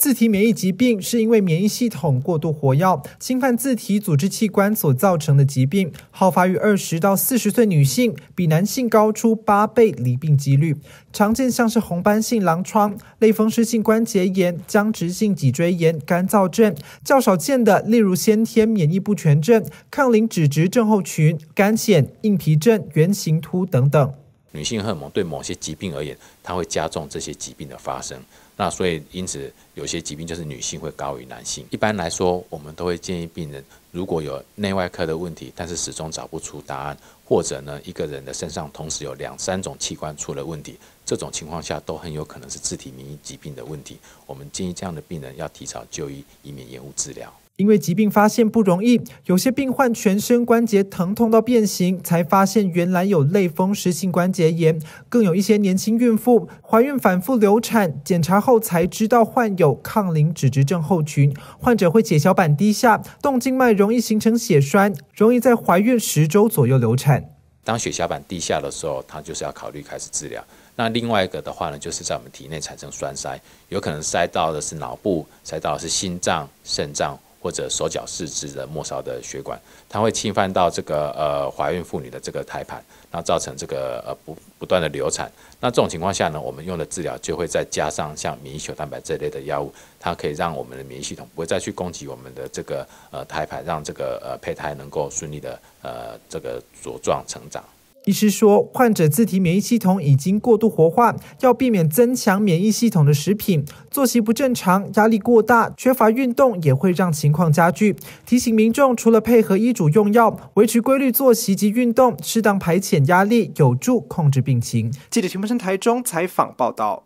自体免疫疾病是因为免疫系统过度活跃，侵犯自体组织器官所造成的疾病，好发于二十到四十岁女性，比男性高出八倍离病几率。常见像是红斑性狼疮、类风湿性关节炎、僵直性脊椎炎、干燥症，较少见的例如先天免疫不全症、抗磷脂质症候群、肝癣、硬皮症、圆形秃等等。女性荷尔蒙对某些疾病而言，它会加重这些疾病的发生。那所以因此，有些疾病就是女性会高于男性。一般来说，我们都会建议病人，如果有内外科的问题，但是始终找不出答案，或者呢一个人的身上同时有两三种器官出了问题，这种情况下都很有可能是自体免疫疾病的问题。我们建议这样的病人要提早就医，以免延误治疗。因为疾病发现不容易，有些病患全身关节疼痛到变形，才发现原来有类风湿性关节炎。更有一些年轻孕妇怀孕反复流产，检查后后才知道患有抗磷脂质症候群。患者会血小板低下，动静脉容易形成血栓，容易在怀孕十周左右流产。当血小板低下的时候，他就是要考虑开始治疗。那另外一个的话呢，就是在我们体内产生栓塞，有可能塞到的是脑部，塞到的是心脏、肾脏。或者手脚四肢的末梢的血管，它会侵犯到这个呃怀孕妇女的这个胎盘，那造成这个呃不不断的流产。那这种情况下呢，我们用的治疗就会再加上像免疫球蛋白这类的药物，它可以让我们的免疫系统不会再去攻击我们的这个呃胎盘，让这个呃胚胎能够顺利的呃这个茁壮成长。医师说，患者自体免疫系统已经过度活化，要避免增强免疫系统的食品。作息不正常、压力过大、缺乏运动也会让情况加剧。提醒民众，除了配合医嘱用药，维持规律作息及运动，适当排遣压力，有助控制病情。记者陈柏生台中采访报道。